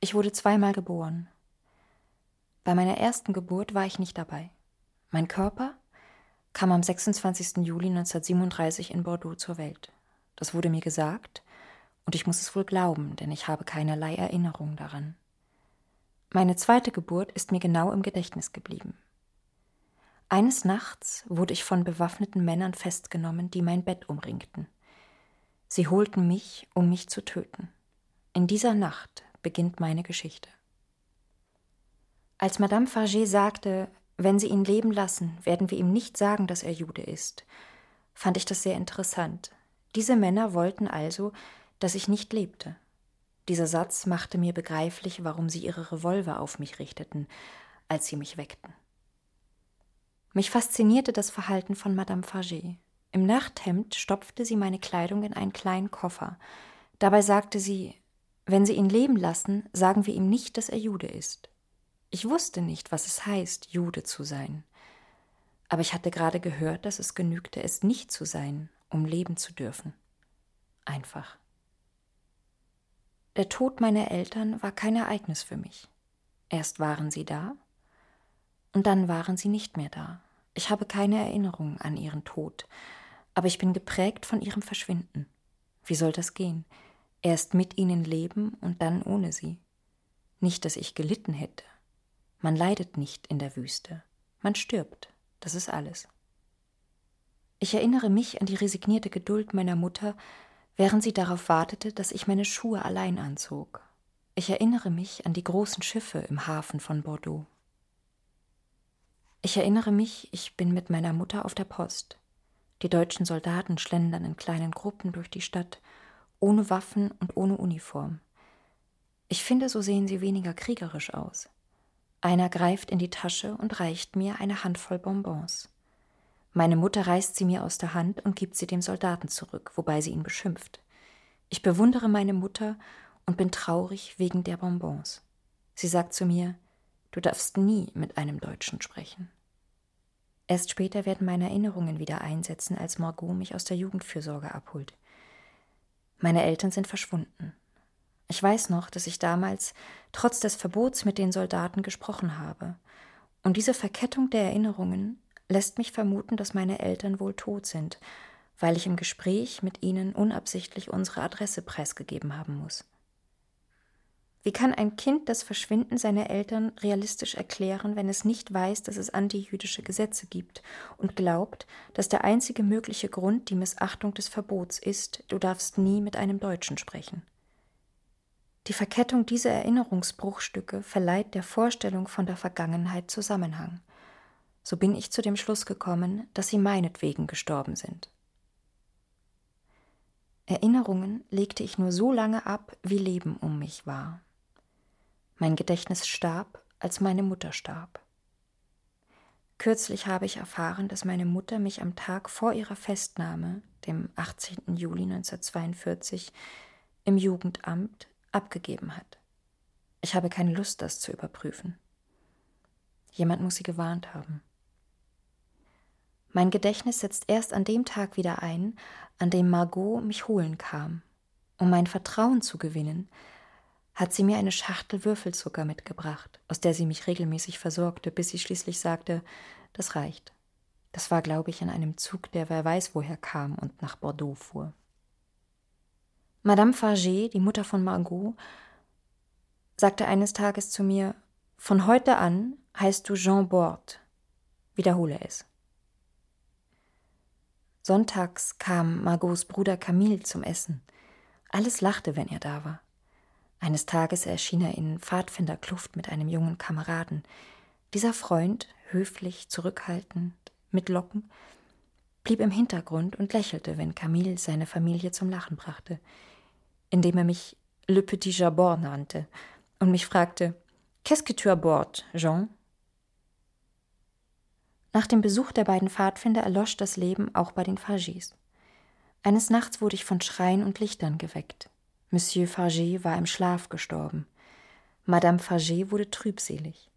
Ich wurde zweimal geboren. Bei meiner ersten Geburt war ich nicht dabei. Mein Körper kam am 26. Juli 1937 in Bordeaux zur Welt. Das wurde mir gesagt, und ich muss es wohl glauben, denn ich habe keinerlei Erinnerung daran. Meine zweite Geburt ist mir genau im Gedächtnis geblieben. Eines Nachts wurde ich von bewaffneten Männern festgenommen, die mein Bett umringten. Sie holten mich, um mich zu töten. In dieser Nacht beginnt meine Geschichte. Als Madame Farget sagte, wenn Sie ihn leben lassen, werden wir ihm nicht sagen, dass er Jude ist, fand ich das sehr interessant. Diese Männer wollten also, dass ich nicht lebte. Dieser Satz machte mir begreiflich, warum sie ihre Revolver auf mich richteten, als sie mich weckten. Mich faszinierte das Verhalten von Madame Farget. Im Nachthemd stopfte sie meine Kleidung in einen kleinen Koffer. Dabei sagte sie, wenn Sie ihn leben lassen, sagen wir ihm nicht, dass er Jude ist. Ich wusste nicht, was es heißt, Jude zu sein. Aber ich hatte gerade gehört, dass es genügte, es nicht zu sein, um leben zu dürfen. Einfach. Der Tod meiner Eltern war kein Ereignis für mich. Erst waren sie da, und dann waren sie nicht mehr da. Ich habe keine Erinnerung an ihren Tod, aber ich bin geprägt von ihrem Verschwinden. Wie soll das gehen? Erst mit ihnen leben und dann ohne sie. Nicht, dass ich gelitten hätte. Man leidet nicht in der Wüste. Man stirbt. Das ist alles. Ich erinnere mich an die resignierte Geduld meiner Mutter, während sie darauf wartete, dass ich meine Schuhe allein anzog. Ich erinnere mich an die großen Schiffe im Hafen von Bordeaux. Ich erinnere mich, ich bin mit meiner Mutter auf der Post. Die deutschen Soldaten schlendern in kleinen Gruppen durch die Stadt, ohne Waffen und ohne Uniform. Ich finde, so sehen sie weniger kriegerisch aus. Einer greift in die Tasche und reicht mir eine Handvoll Bonbons. Meine Mutter reißt sie mir aus der Hand und gibt sie dem Soldaten zurück, wobei sie ihn beschimpft. Ich bewundere meine Mutter und bin traurig wegen der Bonbons. Sie sagt zu mir, du darfst nie mit einem Deutschen sprechen. Erst später werden meine Erinnerungen wieder einsetzen, als Margot mich aus der Jugendfürsorge abholt. Meine Eltern sind verschwunden. Ich weiß noch, dass ich damals trotz des Verbots mit den Soldaten gesprochen habe. Und diese Verkettung der Erinnerungen lässt mich vermuten, dass meine Eltern wohl tot sind, weil ich im Gespräch mit ihnen unabsichtlich unsere Adresse preisgegeben haben muss. Wie kann ein Kind das Verschwinden seiner Eltern realistisch erklären, wenn es nicht weiß, dass es antijüdische Gesetze gibt und glaubt, dass der einzige mögliche Grund die Missachtung des Verbots ist, du darfst nie mit einem Deutschen sprechen? Die Verkettung dieser Erinnerungsbruchstücke verleiht der Vorstellung von der Vergangenheit Zusammenhang. So bin ich zu dem Schluss gekommen, dass sie meinetwegen gestorben sind. Erinnerungen legte ich nur so lange ab, wie Leben um mich war. Mein Gedächtnis starb, als meine Mutter starb. Kürzlich habe ich erfahren, dass meine Mutter mich am Tag vor ihrer Festnahme, dem 18. Juli 1942, im Jugendamt abgegeben hat. Ich habe keine Lust, das zu überprüfen. Jemand muss sie gewarnt haben. Mein Gedächtnis setzt erst an dem Tag wieder ein, an dem Margot mich holen kam. Um mein Vertrauen zu gewinnen, hat sie mir eine Schachtel Würfelzucker mitgebracht, aus der sie mich regelmäßig versorgte, bis sie schließlich sagte, das reicht. Das war, glaube ich, in einem Zug, der wer weiß woher kam und nach Bordeaux fuhr. Madame Farget, die Mutter von Margot, sagte eines Tages zu mir, von heute an heißt du Jean Bord. Wiederhole es. Sonntags kam Margots Bruder Camille zum Essen. Alles lachte, wenn er da war. Eines Tages erschien er in Pfadfinderkluft mit einem jungen Kameraden. Dieser Freund, höflich, zurückhaltend, mit Locken, blieb im Hintergrund und lächelte, wenn Camille seine Familie zum Lachen brachte, indem er mich Le Petit Jabord nannte und mich fragte, Qu'est-ce que tu abordes, Jean? Nach dem Besuch der beiden Pfadfinder erlosch das Leben auch bei den Fargis. Eines Nachts wurde ich von Schreien und Lichtern geweckt. Monsieur Farget war im Schlaf gestorben. Madame Farget wurde trübselig.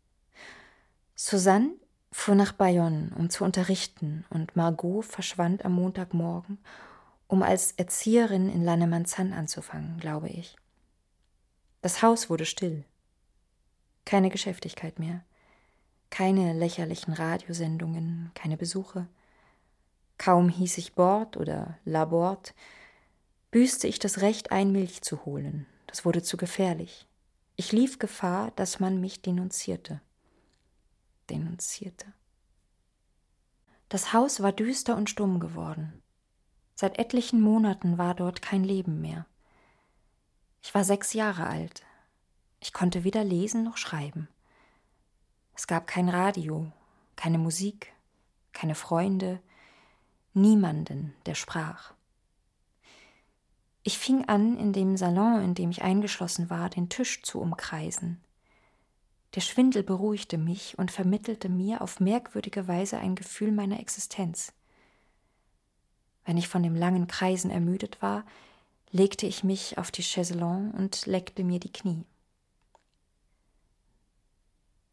Suzanne fuhr nach Bayonne, um zu unterrichten, und Margot verschwand am Montagmorgen, um als Erzieherin in Lannemanzan anzufangen, glaube ich. Das Haus wurde still. Keine Geschäftigkeit mehr. Keine lächerlichen Radiosendungen, keine Besuche. Kaum hieß ich Bord oder Labord, büßte ich das Recht ein, Milch zu holen. Das wurde zu gefährlich. Ich lief Gefahr, dass man mich denunzierte. Denunzierte. Das Haus war düster und stumm geworden. Seit etlichen Monaten war dort kein Leben mehr. Ich war sechs Jahre alt. Ich konnte weder lesen noch schreiben. Es gab kein Radio, keine Musik, keine Freunde, niemanden, der sprach. Ich fing an, in dem Salon, in dem ich eingeschlossen war, den Tisch zu umkreisen. Der Schwindel beruhigte mich und vermittelte mir auf merkwürdige Weise ein Gefühl meiner Existenz. Wenn ich von dem langen Kreisen ermüdet war, legte ich mich auf die Chaiselongue und leckte mir die Knie.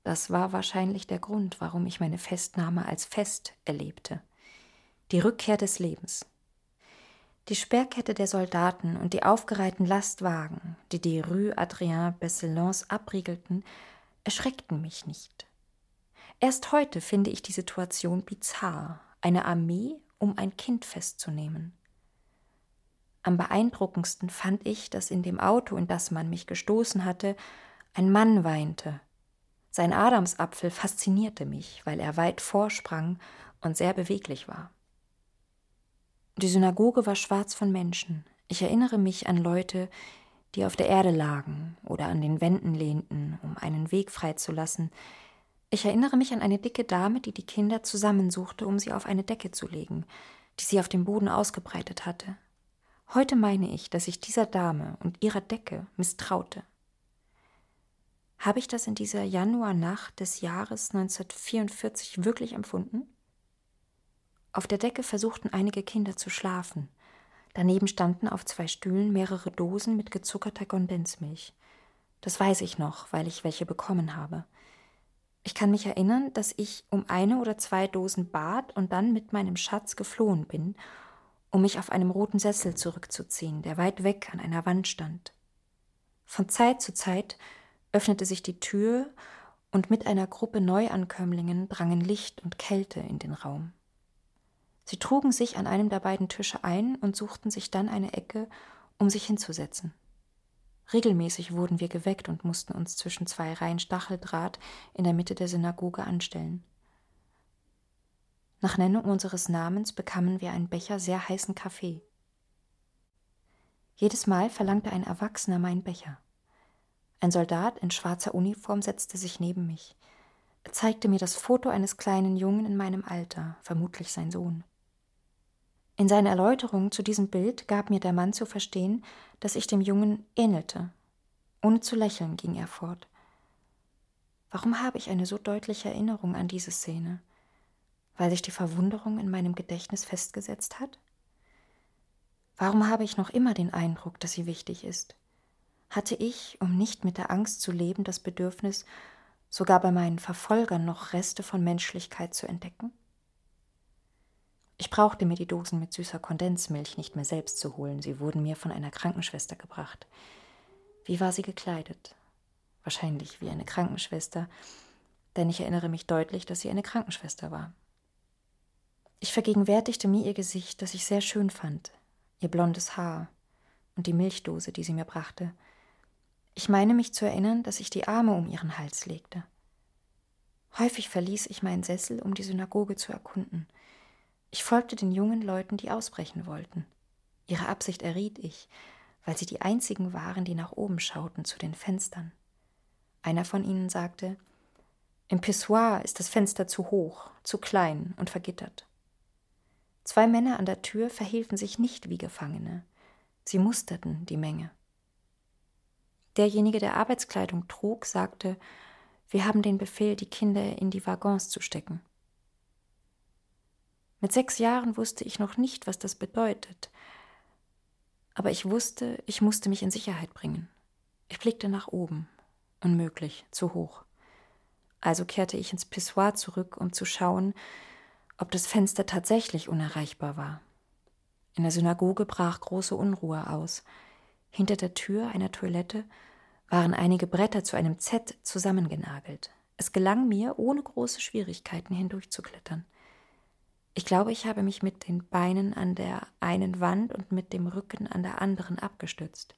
Das war wahrscheinlich der Grund, warum ich meine Festnahme als Fest erlebte. Die Rückkehr des Lebens. Die Sperrkette der Soldaten und die aufgereihten Lastwagen, die die Rue Adrien Besselons abriegelten, erschreckten mich nicht. Erst heute finde ich die Situation bizarr, eine Armee, um ein Kind festzunehmen. Am beeindruckendsten fand ich, dass in dem Auto, in das man mich gestoßen hatte, ein Mann weinte. Sein Adamsapfel faszinierte mich, weil er weit vorsprang und sehr beweglich war. Die Synagoge war schwarz von Menschen. Ich erinnere mich an Leute, die auf der Erde lagen oder an den Wänden lehnten, um einen Weg freizulassen. Ich erinnere mich an eine dicke Dame, die die Kinder zusammensuchte, um sie auf eine Decke zu legen, die sie auf dem Boden ausgebreitet hatte. Heute meine ich, dass ich dieser Dame und ihrer Decke misstraute. Habe ich das in dieser Januarnacht des Jahres 1944 wirklich empfunden? Auf der Decke versuchten einige Kinder zu schlafen. Daneben standen auf zwei Stühlen mehrere Dosen mit gezuckerter Kondensmilch. Das weiß ich noch, weil ich welche bekommen habe. Ich kann mich erinnern, dass ich um eine oder zwei Dosen bat und dann mit meinem Schatz geflohen bin, um mich auf einem roten Sessel zurückzuziehen, der weit weg an einer Wand stand. Von Zeit zu Zeit öffnete sich die Tür und mit einer Gruppe Neuankömmlingen drangen Licht und Kälte in den Raum. Sie trugen sich an einem der beiden Tische ein und suchten sich dann eine Ecke, um sich hinzusetzen. Regelmäßig wurden wir geweckt und mussten uns zwischen zwei Reihen Stacheldraht in der Mitte der Synagoge anstellen. Nach Nennung unseres Namens bekamen wir einen Becher sehr heißen Kaffee. Jedes Mal verlangte ein Erwachsener meinen Becher. Ein Soldat in schwarzer Uniform setzte sich neben mich. Er zeigte mir das Foto eines kleinen Jungen in meinem Alter, vermutlich sein Sohn. In seiner Erläuterung zu diesem Bild gab mir der Mann zu verstehen, dass ich dem Jungen ähnelte. Ohne zu lächeln ging er fort. Warum habe ich eine so deutliche Erinnerung an diese Szene? Weil sich die Verwunderung in meinem Gedächtnis festgesetzt hat? Warum habe ich noch immer den Eindruck, dass sie wichtig ist? Hatte ich, um nicht mit der Angst zu leben, das Bedürfnis, sogar bei meinen Verfolgern noch Reste von Menschlichkeit zu entdecken? Ich brauchte mir die Dosen mit süßer Kondensmilch nicht mehr selbst zu holen, sie wurden mir von einer Krankenschwester gebracht. Wie war sie gekleidet? Wahrscheinlich wie eine Krankenschwester, denn ich erinnere mich deutlich, dass sie eine Krankenschwester war. Ich vergegenwärtigte mir ihr Gesicht, das ich sehr schön fand, ihr blondes Haar und die Milchdose, die sie mir brachte. Ich meine mich zu erinnern, dass ich die Arme um ihren Hals legte. Häufig verließ ich meinen Sessel, um die Synagoge zu erkunden – ich folgte den jungen Leuten, die ausbrechen wollten. Ihre Absicht erriet ich, weil sie die einzigen waren, die nach oben schauten zu den Fenstern. Einer von ihnen sagte Im Pissoir ist das Fenster zu hoch, zu klein und vergittert. Zwei Männer an der Tür verhielten sich nicht wie Gefangene. Sie musterten die Menge. Derjenige, der Arbeitskleidung trug, sagte Wir haben den Befehl, die Kinder in die Waggons zu stecken. Mit sechs Jahren wusste ich noch nicht, was das bedeutet. Aber ich wusste, ich musste mich in Sicherheit bringen. Ich blickte nach oben. Unmöglich, zu hoch. Also kehrte ich ins Pissoir zurück, um zu schauen, ob das Fenster tatsächlich unerreichbar war. In der Synagoge brach große Unruhe aus. Hinter der Tür einer Toilette waren einige Bretter zu einem Z zusammengenagelt. Es gelang mir, ohne große Schwierigkeiten hindurchzuklettern. Ich glaube, ich habe mich mit den Beinen an der einen Wand und mit dem Rücken an der anderen abgestützt.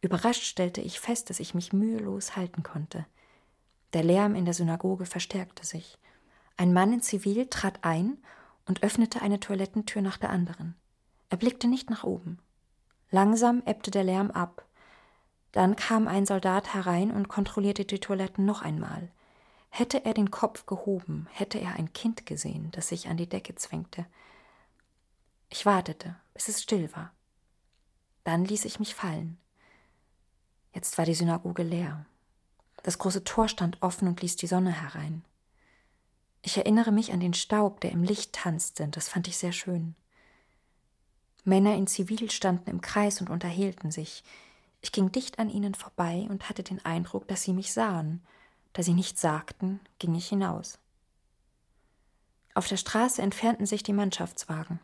Überrascht stellte ich fest, dass ich mich mühelos halten konnte. Der Lärm in der Synagoge verstärkte sich. Ein Mann in Zivil trat ein und öffnete eine Toilettentür nach der anderen. Er blickte nicht nach oben. Langsam ebbte der Lärm ab. Dann kam ein Soldat herein und kontrollierte die Toiletten noch einmal. Hätte er den Kopf gehoben, hätte er ein Kind gesehen, das sich an die Decke zwängte. Ich wartete, bis es still war. Dann ließ ich mich fallen. Jetzt war die Synagoge leer. Das große Tor stand offen und ließ die Sonne herein. Ich erinnere mich an den Staub, der im Licht tanzte, das fand ich sehr schön. Männer in Zivil standen im Kreis und unterhielten sich. Ich ging dicht an ihnen vorbei und hatte den Eindruck, dass sie mich sahen. Da sie nichts sagten, ging ich hinaus. Auf der Straße entfernten sich die Mannschaftswagen.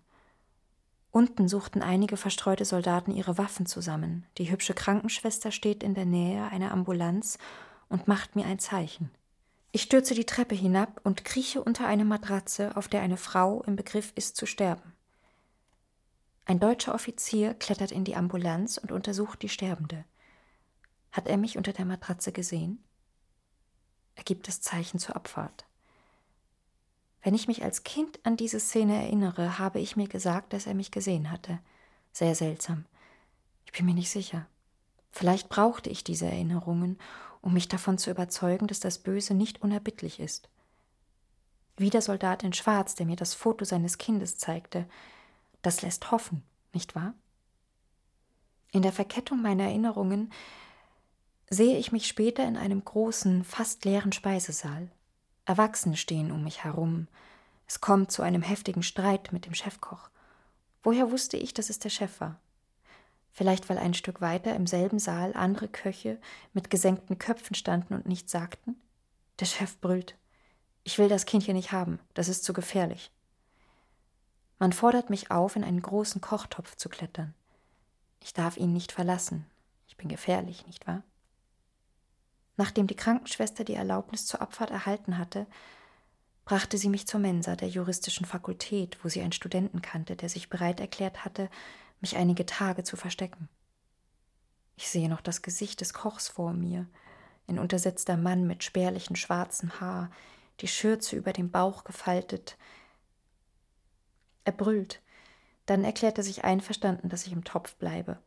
Unten suchten einige verstreute Soldaten ihre Waffen zusammen. Die hübsche Krankenschwester steht in der Nähe einer Ambulanz und macht mir ein Zeichen. Ich stürze die Treppe hinab und krieche unter eine Matratze, auf der eine Frau im Begriff ist zu sterben. Ein deutscher Offizier klettert in die Ambulanz und untersucht die Sterbende. Hat er mich unter der Matratze gesehen? Er gibt das Zeichen zur Abfahrt. Wenn ich mich als Kind an diese Szene erinnere, habe ich mir gesagt, dass er mich gesehen hatte. Sehr seltsam. Ich bin mir nicht sicher. Vielleicht brauchte ich diese Erinnerungen, um mich davon zu überzeugen, dass das Böse nicht unerbittlich ist. Wie der Soldat in Schwarz, der mir das Foto seines Kindes zeigte, das lässt hoffen, nicht wahr? In der Verkettung meiner Erinnerungen sehe ich mich später in einem großen, fast leeren Speisesaal. Erwachsene stehen um mich herum. Es kommt zu einem heftigen Streit mit dem Chefkoch. Woher wusste ich, dass es der Chef war? Vielleicht, weil ein Stück weiter im selben Saal andere Köche mit gesenkten Köpfen standen und nichts sagten? Der Chef brüllt. Ich will das Kind hier nicht haben, das ist zu gefährlich. Man fordert mich auf, in einen großen Kochtopf zu klettern. Ich darf ihn nicht verlassen. Ich bin gefährlich, nicht wahr? Nachdem die Krankenschwester die Erlaubnis zur Abfahrt erhalten hatte, brachte sie mich zur Mensa der juristischen Fakultät, wo sie einen Studenten kannte, der sich bereit erklärt hatte, mich einige Tage zu verstecken. Ich sehe noch das Gesicht des Kochs vor mir, ein untersetzter Mann mit spärlichem schwarzem Haar, die Schürze über dem Bauch gefaltet, er brüllt. Dann erklärt er sich einverstanden, dass ich im Topf bleibe,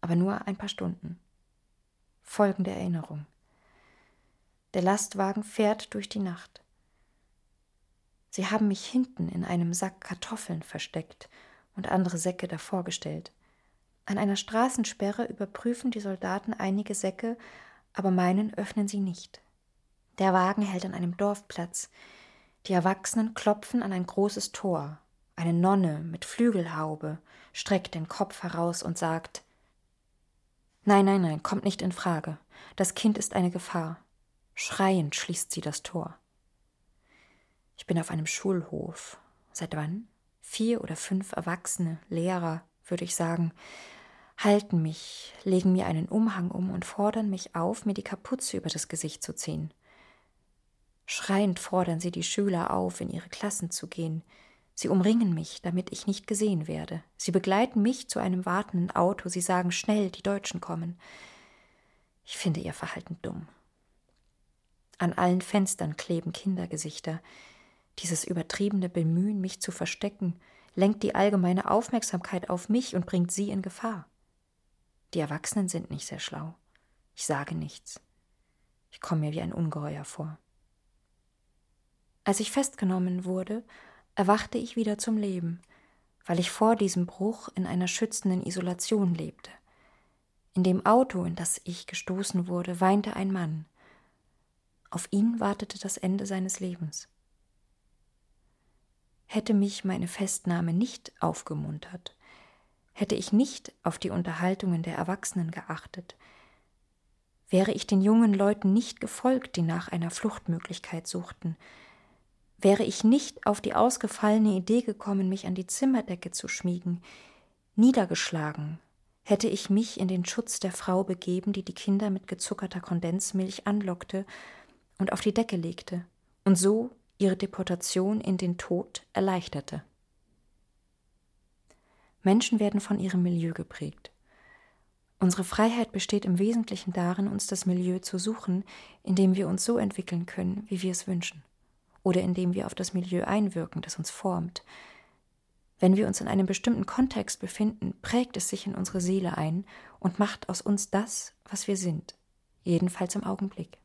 aber nur ein paar Stunden. Folgende Erinnerung. Der Lastwagen fährt durch die Nacht. Sie haben mich hinten in einem Sack Kartoffeln versteckt und andere Säcke davor gestellt. An einer Straßensperre überprüfen die Soldaten einige Säcke, aber meinen öffnen sie nicht. Der Wagen hält an einem Dorfplatz. Die Erwachsenen klopfen an ein großes Tor. Eine Nonne mit Flügelhaube streckt den Kopf heraus und sagt Nein, nein, nein, kommt nicht in Frage. Das Kind ist eine Gefahr. Schreiend schließt sie das Tor. Ich bin auf einem Schulhof. Seit wann? Vier oder fünf Erwachsene, Lehrer, würde ich sagen, halten mich, legen mir einen Umhang um und fordern mich auf, mir die Kapuze über das Gesicht zu ziehen. Schreiend fordern sie die Schüler auf, in ihre Klassen zu gehen, Sie umringen mich, damit ich nicht gesehen werde. Sie begleiten mich zu einem wartenden Auto. Sie sagen schnell, die Deutschen kommen. Ich finde ihr Verhalten dumm. An allen Fenstern kleben Kindergesichter. Dieses übertriebene Bemühen, mich zu verstecken, lenkt die allgemeine Aufmerksamkeit auf mich und bringt sie in Gefahr. Die Erwachsenen sind nicht sehr schlau. Ich sage nichts. Ich komme mir wie ein Ungeheuer vor. Als ich festgenommen wurde, erwachte ich wieder zum Leben, weil ich vor diesem Bruch in einer schützenden Isolation lebte. In dem Auto, in das ich gestoßen wurde, weinte ein Mann. Auf ihn wartete das Ende seines Lebens. Hätte mich meine Festnahme nicht aufgemuntert, hätte ich nicht auf die Unterhaltungen der Erwachsenen geachtet, wäre ich den jungen Leuten nicht gefolgt, die nach einer Fluchtmöglichkeit suchten, wäre ich nicht auf die ausgefallene Idee gekommen, mich an die Zimmerdecke zu schmiegen, niedergeschlagen, hätte ich mich in den Schutz der Frau begeben, die die Kinder mit gezuckerter Kondensmilch anlockte und auf die Decke legte und so ihre Deportation in den Tod erleichterte. Menschen werden von ihrem Milieu geprägt. Unsere Freiheit besteht im Wesentlichen darin, uns das Milieu zu suchen, in dem wir uns so entwickeln können, wie wir es wünschen, oder indem wir auf das Milieu einwirken, das uns formt. Wenn wir uns in einem bestimmten Kontext befinden, prägt es sich in unsere Seele ein und macht aus uns das, was wir sind, jedenfalls im Augenblick.